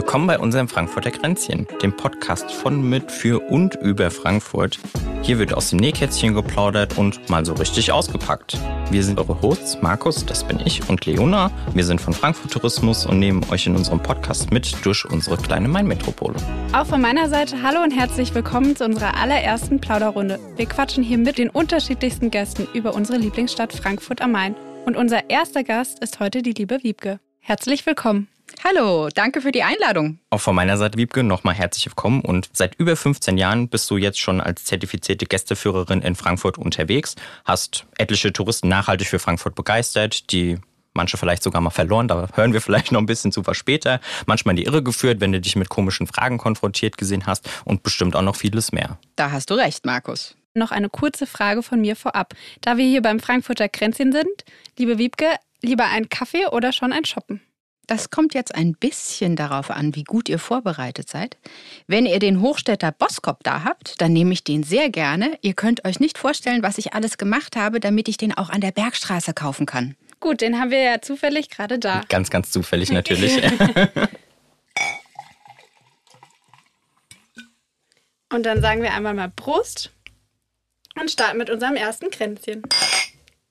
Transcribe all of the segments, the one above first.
Willkommen bei unserem Frankfurter Kränzchen, dem Podcast von, mit, für und über Frankfurt. Hier wird aus dem Nähkätzchen geplaudert und mal so richtig ausgepackt. Wir sind eure Hosts, Markus, das bin ich, und Leona. Wir sind von Frankfurt Tourismus und nehmen euch in unserem Podcast mit durch unsere kleine Main-Metropole. Auch von meiner Seite hallo und herzlich willkommen zu unserer allerersten Plauderrunde. Wir quatschen hier mit den unterschiedlichsten Gästen über unsere Lieblingsstadt Frankfurt am Main. Und unser erster Gast ist heute die liebe Wiebke. Herzlich willkommen. Hallo, danke für die Einladung. Auch von meiner Seite, Wiebke, nochmal herzlich willkommen. Und seit über 15 Jahren bist du jetzt schon als zertifizierte Gästeführerin in Frankfurt unterwegs, hast etliche Touristen nachhaltig für Frankfurt begeistert, die manche vielleicht sogar mal verloren, da hören wir vielleicht noch ein bisschen zu was später, manchmal in die Irre geführt, wenn du dich mit komischen Fragen konfrontiert gesehen hast und bestimmt auch noch vieles mehr. Da hast du recht, Markus. Noch eine kurze Frage von mir vorab. Da wir hier beim Frankfurter Kränzchen sind, liebe Wiebke, lieber ein Kaffee oder schon ein Shoppen? Das kommt jetzt ein bisschen darauf an, wie gut ihr vorbereitet seid. Wenn ihr den Hochstädter Boskop da habt, dann nehme ich den sehr gerne. Ihr könnt euch nicht vorstellen, was ich alles gemacht habe, damit ich den auch an der Bergstraße kaufen kann. Gut, den haben wir ja zufällig gerade da. Ganz, ganz zufällig natürlich. und dann sagen wir einmal mal Prost und starten mit unserem ersten Kränzchen.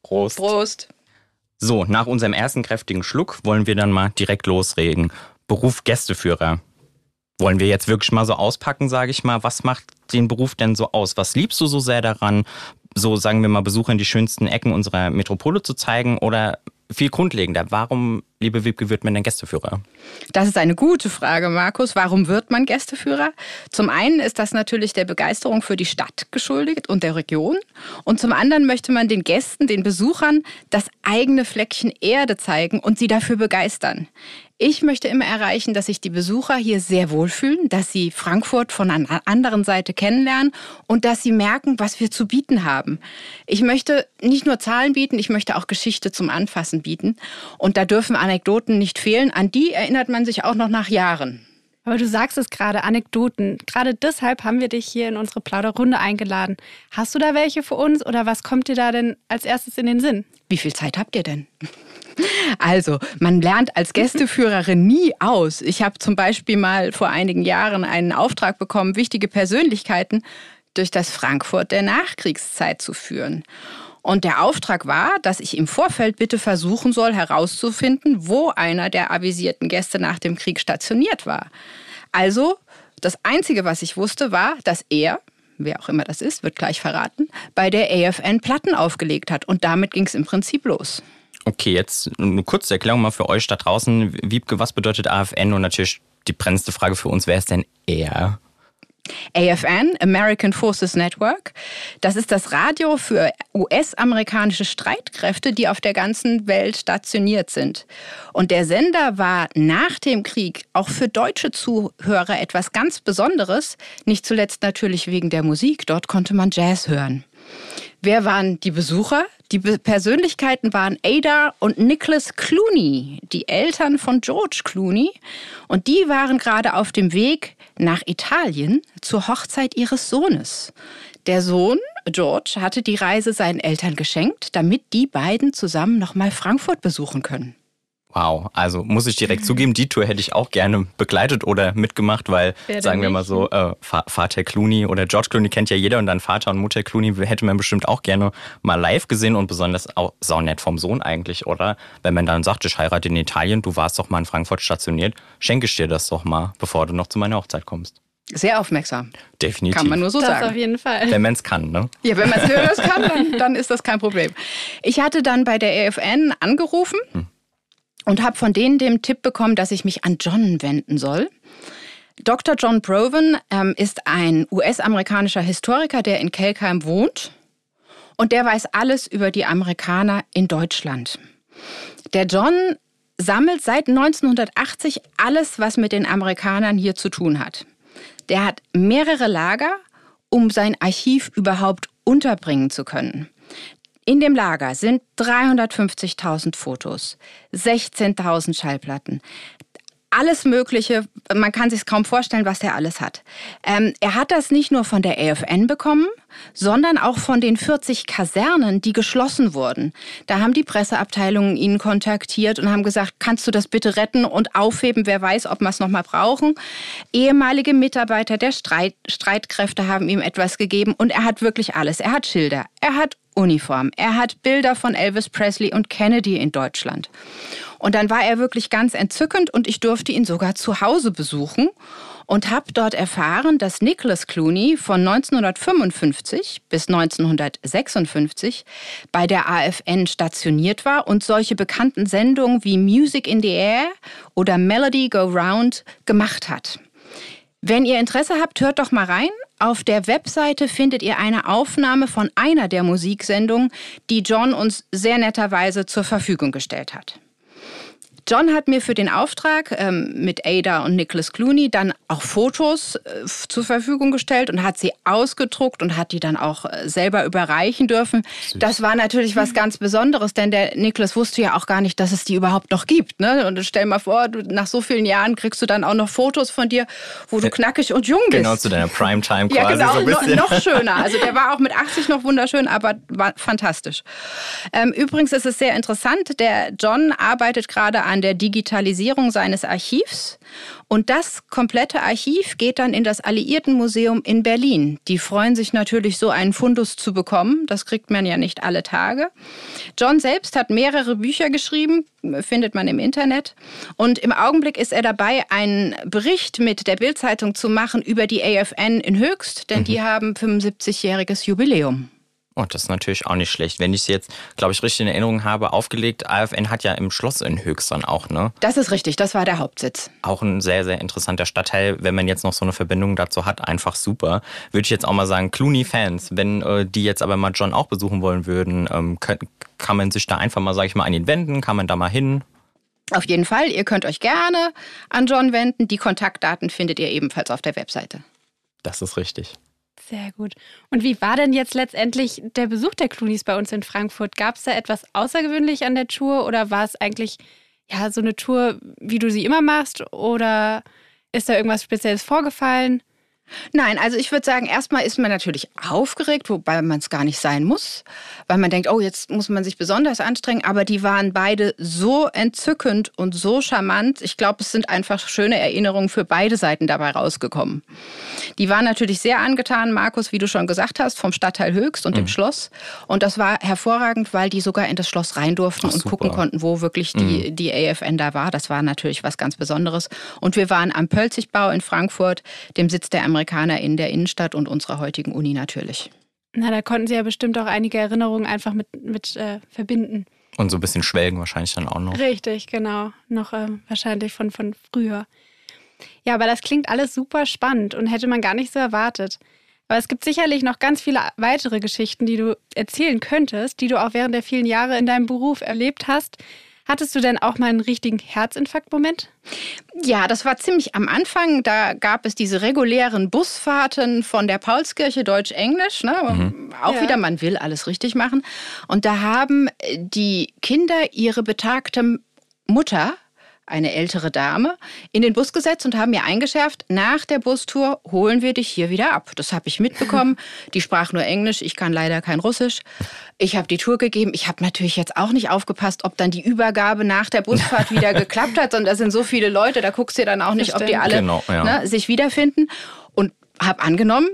Prost. Prost. So, nach unserem ersten kräftigen Schluck wollen wir dann mal direkt losregen. Beruf Gästeführer. Wollen wir jetzt wirklich mal so auspacken, sage ich mal. Was macht den Beruf denn so aus? Was liebst du so sehr daran, so sagen wir mal Besuchern die schönsten Ecken unserer Metropole zu zeigen? Oder viel grundlegender, warum, liebe Wiebke, wird man denn Gästeführer? Das ist eine gute Frage, Markus. Warum wird man Gästeführer? Zum einen ist das natürlich der Begeisterung für die Stadt geschuldigt und der Region. Und zum anderen möchte man den Gästen, den Besuchern, das eigene Fleckchen Erde zeigen und sie dafür begeistern. Ich möchte immer erreichen, dass sich die Besucher hier sehr wohlfühlen, dass sie Frankfurt von einer anderen Seite kennenlernen und dass sie merken, was wir zu bieten haben. Ich möchte nicht nur Zahlen bieten, ich möchte auch Geschichte zum Anfassen bieten. Und da dürfen Anekdoten nicht fehlen. An die erinnert man sich auch noch nach Jahren. Aber du sagst es gerade, Anekdoten. Gerade deshalb haben wir dich hier in unsere Plauderrunde eingeladen. Hast du da welche für uns oder was kommt dir da denn als erstes in den Sinn? Wie viel Zeit habt ihr denn? Also, man lernt als Gästeführerin nie aus. Ich habe zum Beispiel mal vor einigen Jahren einen Auftrag bekommen, wichtige Persönlichkeiten durch das Frankfurt der Nachkriegszeit zu führen. Und der Auftrag war, dass ich im Vorfeld bitte versuchen soll, herauszufinden, wo einer der avisierten Gäste nach dem Krieg stationiert war. Also, das Einzige, was ich wusste, war, dass er, wer auch immer das ist, wird gleich verraten, bei der AFN Platten aufgelegt hat. Und damit ging es im Prinzip los. Okay, jetzt eine kurze Erklärung mal für euch da draußen. Wiebke, was bedeutet AFN? Und natürlich die brennendste Frage für uns, wer ist denn er? AFN, American Forces Network. Das ist das Radio für US-amerikanische Streitkräfte, die auf der ganzen Welt stationiert sind. Und der Sender war nach dem Krieg auch für deutsche Zuhörer etwas ganz Besonderes, nicht zuletzt natürlich wegen der Musik. Dort konnte man Jazz hören. Wer waren die Besucher? Die Persönlichkeiten waren Ada und Nicholas Clooney, die Eltern von George Clooney. Und die waren gerade auf dem Weg nach Italien zur Hochzeit ihres Sohnes. Der Sohn, George, hatte die Reise seinen Eltern geschenkt, damit die beiden zusammen nochmal Frankfurt besuchen können. Wow, also muss ich direkt zugeben, die Tour hätte ich auch gerne begleitet oder mitgemacht, weil, sagen wir mal so, äh, Vater Clooney oder George Clooney kennt ja jeder und dann Vater und Mutter Clooney hätte man bestimmt auch gerne mal live gesehen und besonders auch saunett vom Sohn eigentlich, oder? Wenn man dann sagt, ich heirate in Italien, du warst doch mal in Frankfurt stationiert, schenke ich dir das doch mal, bevor du noch zu meiner Hochzeit kommst. Sehr aufmerksam. Definitiv. Kann man nur so das sagen. auf jeden Fall. Wenn man es kann, ne? Ja, wenn man es hören kann, dann, dann, ist das kein Problem. Ich hatte dann bei der EFN angerufen. Hm und habe von denen den Tipp bekommen, dass ich mich an John wenden soll. Dr. John Proven ähm, ist ein US-amerikanischer Historiker, der in Kelkheim wohnt und der weiß alles über die Amerikaner in Deutschland. Der John sammelt seit 1980 alles, was mit den Amerikanern hier zu tun hat. Der hat mehrere Lager, um sein Archiv überhaupt unterbringen zu können. In dem Lager sind 350.000 Fotos, 16.000 Schallplatten, alles Mögliche. Man kann sich kaum vorstellen, was er alles hat. Ähm, er hat das nicht nur von der AFN bekommen, sondern auch von den 40 Kasernen, die geschlossen wurden. Da haben die Presseabteilungen ihn kontaktiert und haben gesagt, kannst du das bitte retten und aufheben? Wer weiß, ob wir es nochmal brauchen. Ehemalige Mitarbeiter der Streit Streitkräfte haben ihm etwas gegeben und er hat wirklich alles. Er hat Schilder, er hat Uniform, er hat Bilder von Elvis Presley und Kennedy in Deutschland. Und dann war er wirklich ganz entzückend und ich durfte ihn sogar zu Hause besuchen und habe dort erfahren, dass Nicholas Clooney von 1955 bis 1956 bei der AFN stationiert war und solche bekannten Sendungen wie Music in the Air oder Melody Go Round gemacht hat. Wenn ihr Interesse habt, hört doch mal rein. Auf der Webseite findet ihr eine Aufnahme von einer der Musiksendungen, die John uns sehr netterweise zur Verfügung gestellt hat. John hat mir für den Auftrag ähm, mit Ada und Nicholas Clooney dann auch Fotos äh, zur Verfügung gestellt und hat sie ausgedruckt und hat die dann auch äh, selber überreichen dürfen. Süß. Das war natürlich was ganz Besonderes, denn der Nicholas wusste ja auch gar nicht, dass es die überhaupt noch gibt. Ne? Und stell mal vor, du, nach so vielen Jahren kriegst du dann auch noch Fotos von dir, wo du knackig und jung bist. Genau, zu deiner Primetime quasi. Ja, genau, so no, noch schöner. Also der war auch mit 80 noch wunderschön, aber war fantastisch. Ähm, übrigens ist es sehr interessant, der John arbeitet gerade an an der Digitalisierung seines Archivs. Und das komplette Archiv geht dann in das Alliiertenmuseum in Berlin. Die freuen sich natürlich, so einen Fundus zu bekommen. Das kriegt man ja nicht alle Tage. John selbst hat mehrere Bücher geschrieben, findet man im Internet. Und im Augenblick ist er dabei, einen Bericht mit der Bildzeitung zu machen über die AFN in Höchst, denn mhm. die haben 75-jähriges Jubiläum. Oh, das ist natürlich auch nicht schlecht. Wenn ich es jetzt, glaube ich, richtig in Erinnerung habe, aufgelegt, AFN hat ja im Schloss in Höchstern auch, ne? Das ist richtig, das war der Hauptsitz. Auch ein sehr, sehr interessanter Stadtteil. Wenn man jetzt noch so eine Verbindung dazu hat, einfach super. Würde ich jetzt auch mal sagen, Clooney-Fans, wenn äh, die jetzt aber mal John auch besuchen wollen würden, ähm, kann, kann man sich da einfach mal, sage ich mal, an ihn wenden? Kann man da mal hin? Auf jeden Fall, ihr könnt euch gerne an John wenden. Die Kontaktdaten findet ihr ebenfalls auf der Webseite. Das ist richtig. Sehr gut. Und wie war denn jetzt letztendlich der Besuch der Clownies bei uns in Frankfurt? Gab es da etwas außergewöhnlich an der Tour oder war es eigentlich ja so eine Tour, wie du sie immer machst? Oder ist da irgendwas Spezielles vorgefallen? Nein, also ich würde sagen, erstmal ist man natürlich aufgeregt, wobei man es gar nicht sein muss, weil man denkt, oh, jetzt muss man sich besonders anstrengen. Aber die waren beide so entzückend und so charmant. Ich glaube, es sind einfach schöne Erinnerungen für beide Seiten dabei rausgekommen. Die waren natürlich sehr angetan, Markus, wie du schon gesagt hast, vom Stadtteil Höchst und mhm. dem Schloss. Und das war hervorragend, weil die sogar in das Schloss rein durften Ach, und super. gucken konnten, wo wirklich die, mhm. die AFN da war. Das war natürlich was ganz Besonderes. Und wir waren am Pölzigbau in Frankfurt, dem Sitz der Amerikaner Amerikaner in der Innenstadt und unserer heutigen Uni natürlich. Na, da konnten Sie ja bestimmt auch einige Erinnerungen einfach mit, mit äh, verbinden. Und so ein bisschen schwelgen wahrscheinlich dann auch noch. Richtig, genau. Noch äh, wahrscheinlich von, von früher. Ja, aber das klingt alles super spannend und hätte man gar nicht so erwartet. Aber es gibt sicherlich noch ganz viele weitere Geschichten, die du erzählen könntest, die du auch während der vielen Jahre in deinem Beruf erlebt hast. Hattest du denn auch mal einen richtigen Herzinfarktmoment? Ja, das war ziemlich am Anfang. Da gab es diese regulären Busfahrten von der Paulskirche Deutsch-Englisch. Ne? Mhm. Auch ja. wieder, man will alles richtig machen. Und da haben die Kinder ihre betagte Mutter eine ältere Dame, in den Bus gesetzt und haben mir eingeschärft, nach der Bustour holen wir dich hier wieder ab. Das habe ich mitbekommen. Die sprach nur Englisch, ich kann leider kein Russisch. Ich habe die Tour gegeben. Ich habe natürlich jetzt auch nicht aufgepasst, ob dann die Übergabe nach der Busfahrt wieder geklappt hat. Und da sind so viele Leute, da guckst du dann auch nicht, ob die alle genau, ja. ne, sich wiederfinden. Und habe angenommen,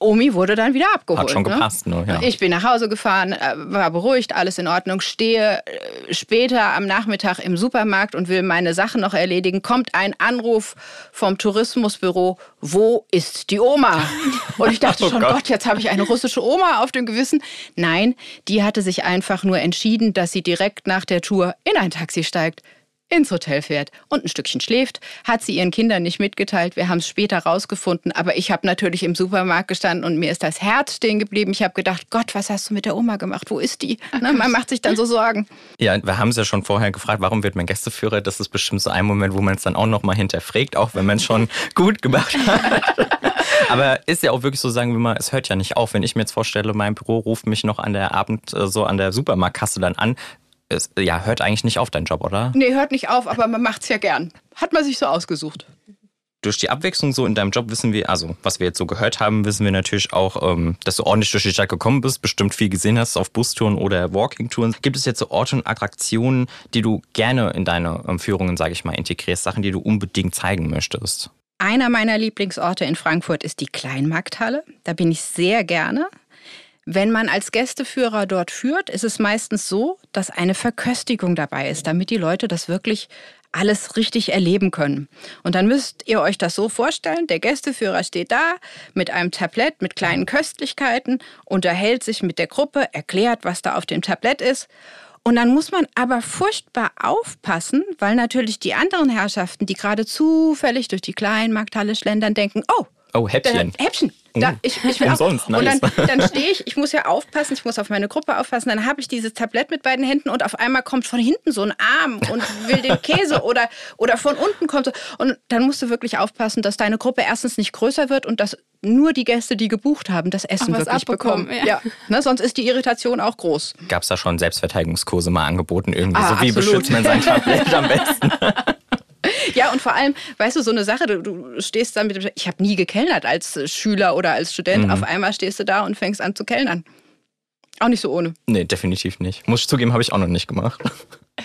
Omi wurde dann wieder abgeholt. Hat schon ne? gepasst, ne? nur, ja. Ich bin nach Hause gefahren, äh, war beruhigt, alles in Ordnung, stehe äh, später am Nachmittag im Supermarkt und will meine Sachen noch erledigen. Kommt ein Anruf vom Tourismusbüro, wo ist die Oma? Und ich dachte oh schon, Gott. Gott, jetzt habe ich eine russische Oma auf dem Gewissen. Nein, die hatte sich einfach nur entschieden, dass sie direkt nach der Tour in ein Taxi steigt ins Hotel fährt und ein Stückchen schläft, hat sie ihren Kindern nicht mitgeteilt. Wir haben es später rausgefunden, aber ich habe natürlich im Supermarkt gestanden und mir ist das Herz stehen geblieben. Ich habe gedacht, Gott, was hast du mit der Oma gemacht? Wo ist die? Ne, man macht sich dann so Sorgen. Ja, wir haben es ja schon vorher gefragt, warum wird man Gästeführer? Das ist bestimmt so ein Moment, wo man es dann auch noch mal hinterfragt, auch wenn man es schon gut gemacht hat. Aber ist ja auch wirklich so, sagen wir mal, es hört ja nicht auf. Wenn ich mir jetzt vorstelle, mein Büro ruft mich noch an der Abend äh, so an der Supermarktkasse dann an, es ja, hört eigentlich nicht auf, dein Job, oder? Nee, hört nicht auf, aber man macht es ja gern. Hat man sich so ausgesucht. Durch die Abwechslung so in deinem Job wissen wir, also was wir jetzt so gehört haben, wissen wir natürlich auch, ähm, dass du ordentlich durch die Stadt gekommen bist, bestimmt viel gesehen hast auf Bustouren oder Walking-Touren. Gibt es jetzt so Orte und Attraktionen, die du gerne in deine ähm, Führungen, sage ich mal, integrierst, Sachen, die du unbedingt zeigen möchtest? Einer meiner Lieblingsorte in Frankfurt ist die Kleinmarkthalle. Da bin ich sehr gerne. Wenn man als Gästeführer dort führt, ist es meistens so, dass eine Verköstigung dabei ist, damit die Leute das wirklich alles richtig erleben können. Und dann müsst ihr euch das so vorstellen, der Gästeführer steht da mit einem Tablett mit kleinen Köstlichkeiten, unterhält sich mit der Gruppe, erklärt, was da auf dem Tablett ist. Und dann muss man aber furchtbar aufpassen, weil natürlich die anderen Herrschaften, die gerade zufällig durch die Kleinmarkthalle schlendern, denken, oh, Oh, Häppchen. Häppchen. Da, oh. ich, ich Umsonst, nice. Und dann, dann stehe ich, ich muss ja aufpassen, ich muss auf meine Gruppe aufpassen, dann habe ich dieses Tablett mit beiden Händen und auf einmal kommt von hinten so ein Arm und will den Käse oder, oder von unten kommt so. Und dann musst du wirklich aufpassen, dass deine Gruppe erstens nicht größer wird und dass nur die Gäste, die gebucht haben, das Essen wirklich bekommen. Ja. ja. Ne, sonst ist die Irritation auch groß. Gab es da schon Selbstverteidigungskurse mal angeboten irgendwie? Ah, so wie absolut. beschützt man sein Tablett am besten? Ja, und vor allem, weißt du, so eine Sache, du, du stehst da mit dem, ich habe nie gekellnert als Schüler oder als Student, mhm. auf einmal stehst du da und fängst an zu kellnern. Auch nicht so ohne. Nee, definitiv nicht. Muss ich zugeben, habe ich auch noch nicht gemacht.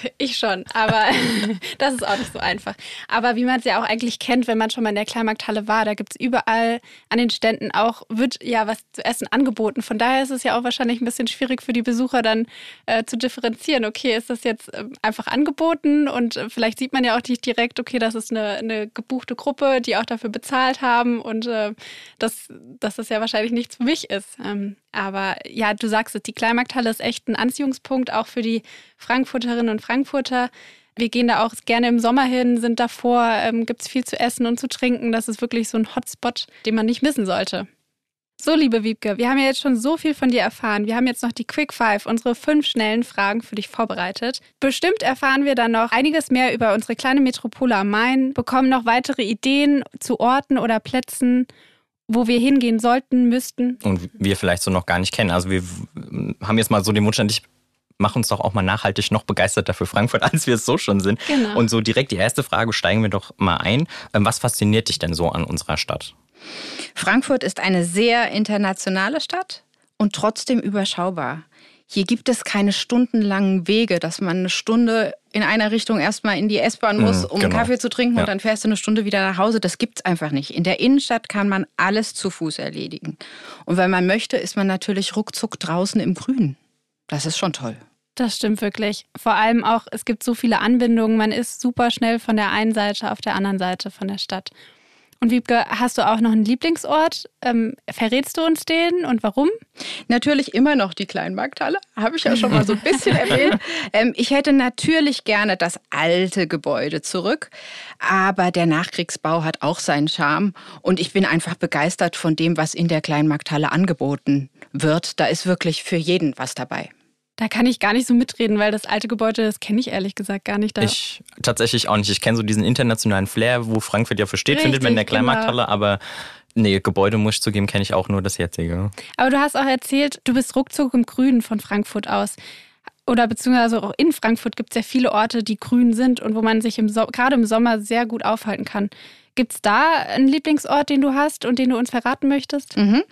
Ich schon, aber das ist auch nicht so einfach. Aber wie man es ja auch eigentlich kennt, wenn man schon mal in der Kleinmarkthalle war, da gibt es überall an den Ständen auch, wird ja was zu essen angeboten. Von daher ist es ja auch wahrscheinlich ein bisschen schwierig für die Besucher dann äh, zu differenzieren. Okay, ist das jetzt äh, einfach angeboten und äh, vielleicht sieht man ja auch nicht direkt, okay, das ist eine, eine gebuchte Gruppe, die auch dafür bezahlt haben und äh, dass, dass das ja wahrscheinlich nichts für mich ist. Ähm, aber ja, du sagst es, die Kleinmarkthalle ist echt ein Anziehungspunkt auch für die Frankfurterinnen und Frankfurter. Wir gehen da auch gerne im Sommer hin, sind davor, ähm, gibt es viel zu essen und zu trinken. Das ist wirklich so ein Hotspot, den man nicht missen sollte. So, liebe Wiebke, wir haben ja jetzt schon so viel von dir erfahren. Wir haben jetzt noch die Quick Five, unsere fünf schnellen Fragen für dich vorbereitet. Bestimmt erfahren wir dann noch einiges mehr über unsere kleine Metropole am Main, bekommen noch weitere Ideen zu Orten oder Plätzen wo wir hingehen sollten, müssten. Und wir vielleicht so noch gar nicht kennen. Also wir haben jetzt mal so den Wunsch an dich, mach uns doch auch mal nachhaltig noch begeisterter für Frankfurt, als wir es so schon sind. Genau. Und so direkt die erste Frage, steigen wir doch mal ein. Ähm, was fasziniert dich denn so an unserer Stadt? Frankfurt ist eine sehr internationale Stadt und trotzdem überschaubar. Hier gibt es keine stundenlangen Wege, dass man eine Stunde in einer Richtung erstmal in die S-Bahn muss, mhm, um genau. Kaffee zu trinken ja. und dann fährst du eine Stunde wieder nach Hause. Das gibt es einfach nicht. In der Innenstadt kann man alles zu Fuß erledigen. Und wenn man möchte, ist man natürlich ruckzuck draußen im Grün. Das ist schon toll. Das stimmt wirklich. Vor allem auch, es gibt so viele Anbindungen. Man ist super schnell von der einen Seite auf der anderen Seite von der Stadt. Und Wiebke, hast du auch noch einen Lieblingsort? Ähm, verrätst du uns den und warum? Natürlich immer noch die Kleinmarkthalle, habe ich ja schon mal so ein bisschen erwähnt. Ähm, ich hätte natürlich gerne das alte Gebäude zurück, aber der Nachkriegsbau hat auch seinen Charme und ich bin einfach begeistert von dem, was in der Kleinmarkthalle angeboten wird. Da ist wirklich für jeden was dabei. Da kann ich gar nicht so mitreden, weil das alte Gebäude, das kenne ich ehrlich gesagt gar nicht. Da. Ich tatsächlich auch nicht. Ich kenne so diesen internationalen Flair, wo Frankfurt ja für steht, Richtig, findet man in der Kleinmarkthalle, genau. aber Nee, Gebäude muss ich zugeben, kenne ich auch nur das jetzige. Aber du hast auch erzählt, du bist ruckzuck im Grünen von Frankfurt aus. Oder beziehungsweise auch in Frankfurt gibt es ja viele Orte, die grün sind und wo man sich im so gerade im Sommer sehr gut aufhalten kann. Gibt es da einen Lieblingsort, den du hast und den du uns verraten möchtest? Mhm.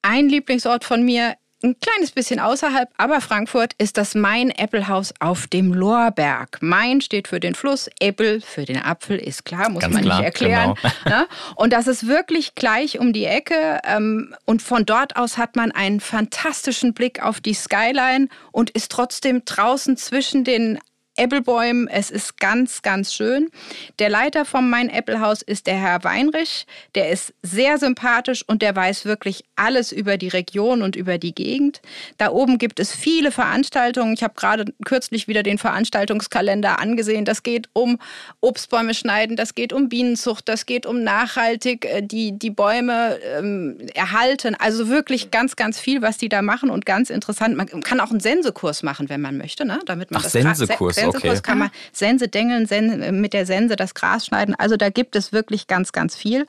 Ein Lieblingsort von mir ein kleines bisschen außerhalb, aber Frankfurt ist das Main-Apple-Haus auf dem Lorberg. Main steht für den Fluss, Apple für den Apfel, ist klar, muss Ganz man klar, nicht erklären. Genau. Ne? Und das ist wirklich gleich um die Ecke. Ähm, und von dort aus hat man einen fantastischen Blick auf die Skyline und ist trotzdem draußen zwischen den Applebäumen. Es ist ganz, ganz schön. Der Leiter vom Mein Apple Haus ist der Herr Weinrich. Der ist sehr sympathisch und der weiß wirklich alles über die Region und über die Gegend. Da oben gibt es viele Veranstaltungen. Ich habe gerade kürzlich wieder den Veranstaltungskalender angesehen. Das geht um Obstbäume schneiden, das geht um Bienenzucht, das geht um nachhaltig äh, die, die Bäume ähm, erhalten. Also wirklich ganz, ganz viel, was die da machen und ganz interessant. Man kann auch einen Sensekurs machen, wenn man möchte, ne? damit man Ach, das Sensekurs. Sensekurs okay. kann man Sense dengeln, Sen mit der Sense das Gras schneiden. Also da gibt es wirklich ganz, ganz viel.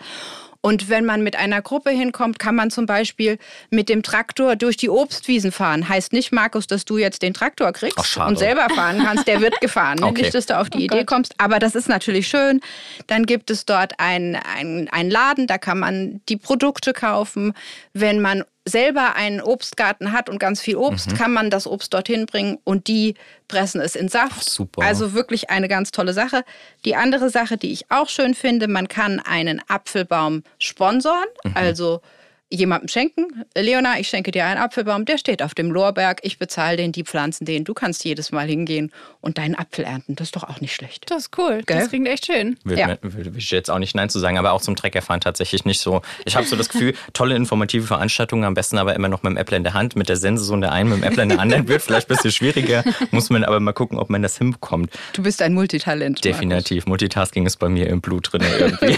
Und wenn man mit einer Gruppe hinkommt, kann man zum Beispiel mit dem Traktor durch die Obstwiesen fahren. Heißt nicht, Markus, dass du jetzt den Traktor kriegst Ach, und selber fahren kannst. Der wird gefahren. Ne? Okay. Nicht, dass du auf die oh Idee Gott. kommst. Aber das ist natürlich schön. Dann gibt es dort einen ein Laden, da kann man die Produkte kaufen. Wenn man selber einen Obstgarten hat und ganz viel Obst, mhm. kann man das Obst dorthin bringen und die pressen es in Saft. Ach, super. Also wirklich eine ganz tolle Sache. Die andere Sache, die ich auch schön finde, man kann einen Apfelbaum sponsoren, mhm. also jemandem schenken. Leona, ich schenke dir einen Apfelbaum, der steht auf dem Lorberg. Ich bezahle den, die pflanzen den. Du kannst jedes Mal hingehen und deinen Apfel ernten. Das ist doch auch nicht schlecht. Das ist cool. Gell? Das klingt echt schön. Will, ja. ich jetzt auch nicht Nein zu sagen, aber auch zum Treckerfahren tatsächlich nicht so. Ich habe so das Gefühl, tolle informative Veranstaltungen, am besten aber immer noch mit dem Apple in der Hand, mit der Sense so in der einen, mit dem Apple in der anderen. Wird vielleicht ein bisschen schwieriger, muss man aber mal gucken, ob man das hinbekommt. Du bist ein Multitalent. Definitiv. Markus. Multitasking ist bei mir im Blut drin irgendwie.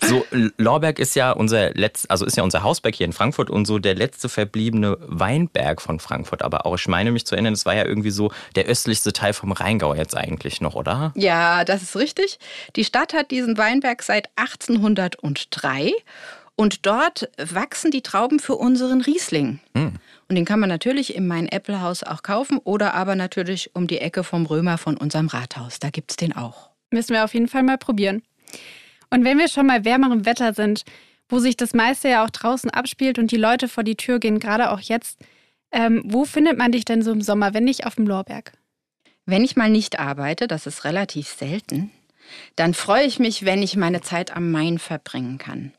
so, Lorberg ist ja unser letzt, also ist ja unser Hausberg hier in Frankfurt. Frankfurt und so der letzte verbliebene Weinberg von Frankfurt. Aber auch, ich meine mich zu erinnern, es war ja irgendwie so der östlichste Teil vom Rheingau jetzt eigentlich noch, oder? Ja, das ist richtig. Die Stadt hat diesen Weinberg seit 1803 und dort wachsen die Trauben für unseren Riesling. Hm. Und den kann man natürlich in mein Äppelhaus auch kaufen oder aber natürlich um die Ecke vom Römer von unserem Rathaus. Da gibt es den auch. Müssen wir auf jeden Fall mal probieren. Und wenn wir schon mal wärmerem Wetter sind, wo sich das meiste ja auch draußen abspielt und die Leute vor die Tür gehen, gerade auch jetzt. Ähm, wo findet man dich denn so im Sommer, wenn nicht auf dem Lorberg? Wenn ich mal nicht arbeite, das ist relativ selten, dann freue ich mich, wenn ich meine Zeit am Main verbringen kann.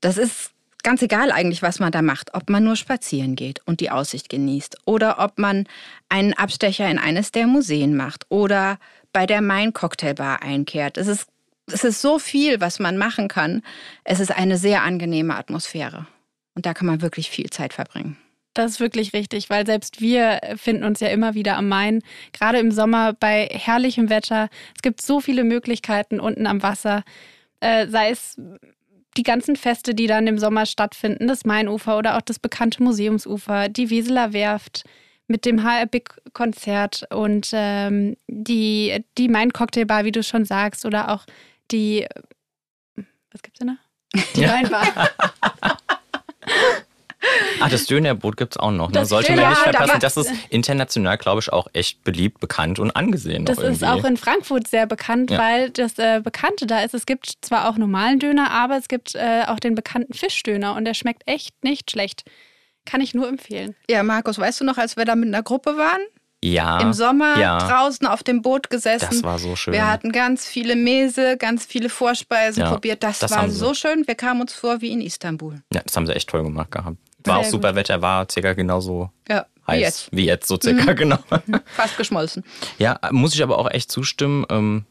Das ist ganz egal eigentlich, was man da macht, ob man nur spazieren geht und die Aussicht genießt oder ob man einen Abstecher in eines der Museen macht oder bei der Main Cocktailbar einkehrt. Es ist es ist so viel, was man machen kann. Es ist eine sehr angenehme Atmosphäre. Und da kann man wirklich viel Zeit verbringen. Das ist wirklich richtig, weil selbst wir finden uns ja immer wieder am Main, gerade im Sommer bei herrlichem Wetter. Es gibt so viele Möglichkeiten unten am Wasser, äh, sei es die ganzen Feste, die dann im Sommer stattfinden, das Mainufer oder auch das bekannte Museumsufer, die Weseler Werft mit dem HR Big Konzert und ähm, die, die Main Cocktailbar, wie du schon sagst, oder auch die, was gibt's denn da? Die ja. Weinbar. Ah, das Dönerbrot gibt es auch noch. Ne? Sollte man nicht verpassen. Das ist international, glaube ich, auch echt beliebt, bekannt und angesehen. Das ist auch in Frankfurt sehr bekannt, ja. weil das äh, Bekannte da ist. Es gibt zwar auch normalen Döner, aber es gibt äh, auch den bekannten Fischdöner und der schmeckt echt nicht schlecht. Kann ich nur empfehlen. Ja, Markus, weißt du noch, als wir da mit einer Gruppe waren? Ja. Im Sommer ja. draußen auf dem Boot gesessen. Das war so schön. Wir hatten ganz viele Mese, ganz viele Vorspeisen ja, probiert. Das, das war so schön. Wir kamen uns vor wie in Istanbul. Ja, das haben sie echt toll gemacht gehabt. War Sehr auch super gut. Wetter, war circa genauso ja, heiß wie jetzt. wie jetzt, so circa, mhm. genau. Fast geschmolzen. Ja, muss ich aber auch echt zustimmen. Ähm,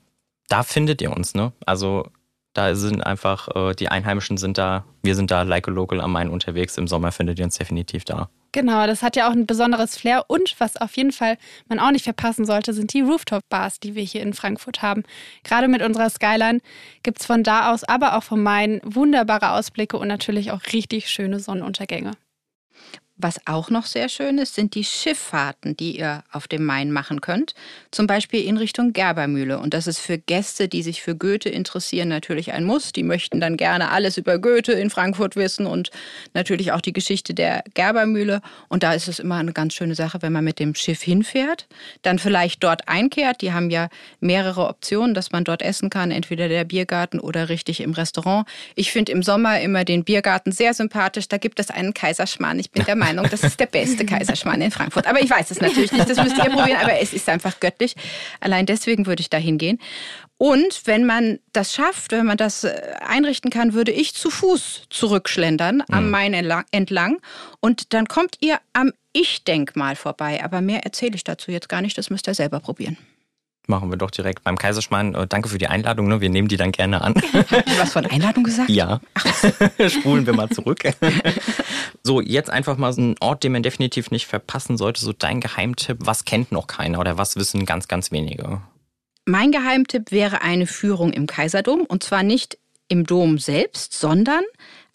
da findet ihr uns, ne? Also da sind einfach, äh, die Einheimischen sind da, wir sind da like a local am Main unterwegs. Im Sommer findet ihr uns definitiv da. Genau, das hat ja auch ein besonderes Flair. Und was auf jeden Fall man auch nicht verpassen sollte, sind die Rooftop-Bars, die wir hier in Frankfurt haben. Gerade mit unserer Skyline gibt es von da aus, aber auch vom Main wunderbare Ausblicke und natürlich auch richtig schöne Sonnenuntergänge. Was auch noch sehr schön ist, sind die Schifffahrten, die ihr auf dem Main machen könnt. Zum Beispiel in Richtung Gerbermühle. Und das ist für Gäste, die sich für Goethe interessieren, natürlich ein Muss. Die möchten dann gerne alles über Goethe in Frankfurt wissen und natürlich auch die Geschichte der Gerbermühle. Und da ist es immer eine ganz schöne Sache, wenn man mit dem Schiff hinfährt, dann vielleicht dort einkehrt. Die haben ja mehrere Optionen, dass man dort essen kann, entweder der Biergarten oder richtig im Restaurant. Ich finde im Sommer immer den Biergarten sehr sympathisch. Da gibt es einen Kaiserschmarrn. Ich bin der Meinung, Meinung, das ist der beste Kaiserschmarrn in Frankfurt. Aber ich weiß es natürlich nicht, das müsst ihr probieren, aber es ist einfach göttlich. Allein deswegen würde ich da hingehen. Und wenn man das schafft, wenn man das äh, einrichten kann, würde ich zu Fuß zurückschlendern am mhm. Main entlang. Und dann kommt ihr am Ich-Denkmal vorbei. Aber mehr erzähle ich dazu jetzt gar nicht, das müsst ihr selber probieren. Machen wir doch direkt beim Kaiserschmarrn. Äh, danke für die Einladung. Ne? Wir nehmen die dann gerne an. Was von Einladung gesagt? Ja. Spulen wir mal zurück. so, jetzt einfach mal so ein Ort, den man definitiv nicht verpassen sollte. So dein Geheimtipp. Was kennt noch keiner oder was wissen ganz, ganz wenige? Mein Geheimtipp wäre eine Führung im Kaiserdom. Und zwar nicht im Dom selbst, sondern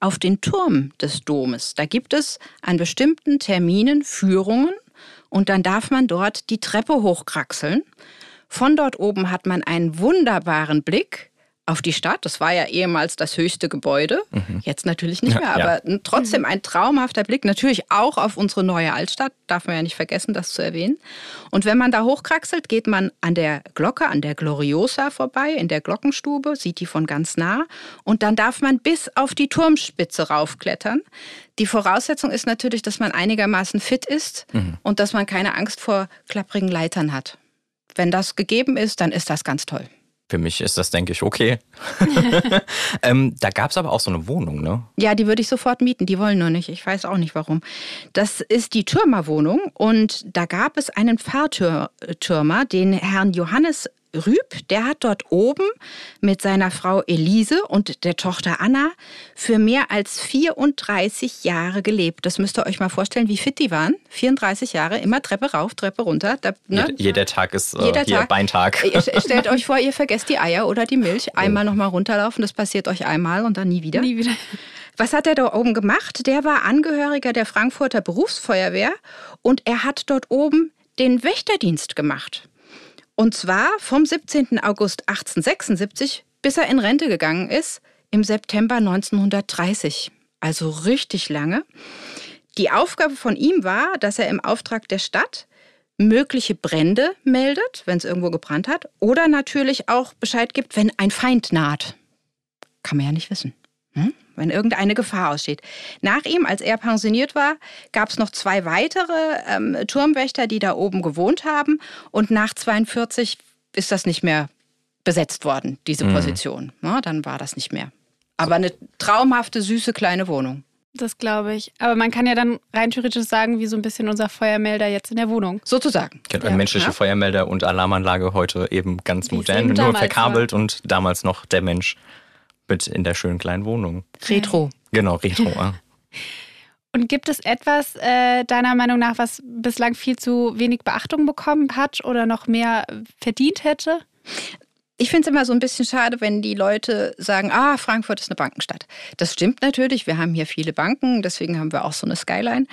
auf den Turm des Domes. Da gibt es an bestimmten Terminen Führungen und dann darf man dort die Treppe hochkraxeln. Von dort oben hat man einen wunderbaren Blick auf die Stadt. Das war ja ehemals das höchste Gebäude. Mhm. Jetzt natürlich nicht mehr, ja, aber ja. trotzdem ein traumhafter Blick. Natürlich auch auf unsere neue Altstadt. Darf man ja nicht vergessen, das zu erwähnen. Und wenn man da hochkraxelt, geht man an der Glocke, an der Gloriosa vorbei, in der Glockenstube, sieht die von ganz nah. Und dann darf man bis auf die Turmspitze raufklettern. Die Voraussetzung ist natürlich, dass man einigermaßen fit ist mhm. und dass man keine Angst vor klapprigen Leitern hat. Wenn das gegeben ist, dann ist das ganz toll. Für mich ist das, denke ich, okay. ähm, da gab es aber auch so eine Wohnung, ne? Ja, die würde ich sofort mieten. Die wollen nur nicht. Ich weiß auch nicht warum. Das ist die Türmerwohnung und da gab es einen Pfarrtürmer, den Herrn Johannes Rüb, der hat dort oben mit seiner Frau Elise und der Tochter Anna für mehr als 34 Jahre gelebt. Das müsst ihr euch mal vorstellen, wie fit die waren. 34 Jahre, immer Treppe rauf, Treppe runter. Da, ne? jeder, jeder, Tag ist äh, jeder Tag. Beintag. Ihr, stellt euch vor, ihr vergesst die Eier oder die Milch. Einmal nochmal runterlaufen, das passiert euch einmal und dann nie wieder. Nie wieder. Was hat er da oben gemacht? Der war Angehöriger der Frankfurter Berufsfeuerwehr und er hat dort oben den Wächterdienst gemacht. Und zwar vom 17. August 1876 bis er in Rente gegangen ist im September 1930. Also richtig lange. Die Aufgabe von ihm war, dass er im Auftrag der Stadt mögliche Brände meldet, wenn es irgendwo gebrannt hat, oder natürlich auch Bescheid gibt, wenn ein Feind naht. Kann man ja nicht wissen. Hm? wenn irgendeine Gefahr aussteht. Nach ihm, als er pensioniert war, gab es noch zwei weitere ähm, Turmwächter, die da oben gewohnt haben. Und nach 42 ist das nicht mehr besetzt worden, diese mhm. Position. Ja, dann war das nicht mehr. Aber eine traumhafte, süße kleine Wohnung. Das glaube ich. Aber man kann ja dann rein theoretisch sagen, wie so ein bisschen unser Feuermelder jetzt in der Wohnung. Sozusagen. Genau, ja. menschliche ja. Feuermelder und Alarmanlage heute eben ganz modern, nur verkabelt war. und damals noch der Mensch mit in der schönen kleinen Wohnung. Retro. Genau, Retro. Und gibt es etwas äh, deiner Meinung nach, was bislang viel zu wenig Beachtung bekommen hat oder noch mehr verdient hätte? Ich finde es immer so ein bisschen schade, wenn die Leute sagen, ah, Frankfurt ist eine Bankenstadt. Das stimmt natürlich, wir haben hier viele Banken, deswegen haben wir auch so eine Skyline.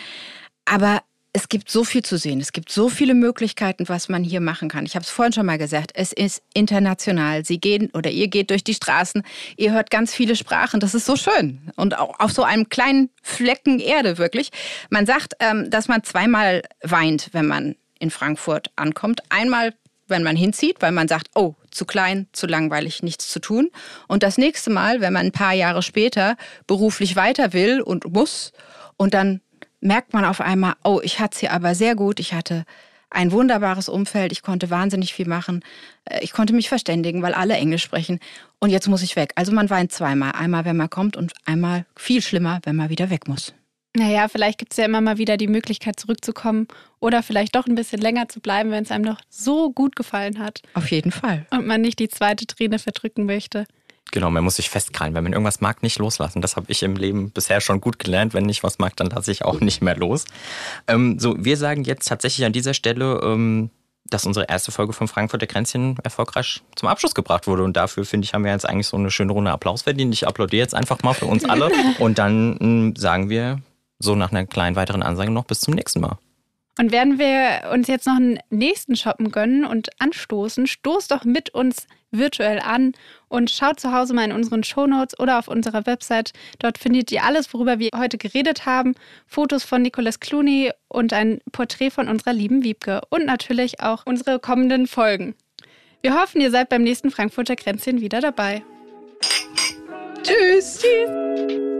Aber es gibt so viel zu sehen. Es gibt so viele Möglichkeiten, was man hier machen kann. Ich habe es vorhin schon mal gesagt. Es ist international. Sie gehen oder ihr geht durch die Straßen. Ihr hört ganz viele Sprachen. Das ist so schön. Und auch auf so einem kleinen Flecken Erde wirklich. Man sagt, ähm, dass man zweimal weint, wenn man in Frankfurt ankommt. Einmal, wenn man hinzieht, weil man sagt, oh, zu klein, zu langweilig, nichts zu tun. Und das nächste Mal, wenn man ein paar Jahre später beruflich weiter will und muss und dann merkt man auf einmal, oh, ich hatte es hier aber sehr gut, ich hatte ein wunderbares Umfeld, ich konnte wahnsinnig viel machen, äh, ich konnte mich verständigen, weil alle Englisch sprechen und jetzt muss ich weg. Also man weint zweimal, einmal wenn man kommt und einmal viel schlimmer, wenn man wieder weg muss. Naja, vielleicht gibt es ja immer mal wieder die Möglichkeit zurückzukommen oder vielleicht doch ein bisschen länger zu bleiben, wenn es einem noch so gut gefallen hat. Auf jeden Fall. Und man nicht die zweite Träne verdrücken möchte. Genau, man muss sich festkrallen. Wenn man irgendwas mag, nicht loslassen. Das habe ich im Leben bisher schon gut gelernt. Wenn ich was mag, dann lasse ich auch nicht mehr los. Ähm, so, wir sagen jetzt tatsächlich an dieser Stelle, ähm, dass unsere erste Folge von Frankfurt der Kränzchen erfolgreich zum Abschluss gebracht wurde. Und dafür, finde ich, haben wir jetzt eigentlich so eine schöne Runde Applaus verdient. Ich applaudiere jetzt einfach mal für uns alle. Und dann äh, sagen wir so nach einer kleinen weiteren Ansage noch bis zum nächsten Mal. Und werden wir uns jetzt noch einen nächsten Shoppen gönnen und anstoßen, stoßt doch mit uns virtuell an und schaut zu Hause mal in unseren Shownotes oder auf unserer Website. Dort findet ihr alles, worüber wir heute geredet haben. Fotos von Nicolas Clooney und ein Porträt von unserer lieben Wiebke und natürlich auch unsere kommenden Folgen. Wir hoffen, ihr seid beim nächsten Frankfurter Kränzchen wieder dabei. Tschüss. Tschüss.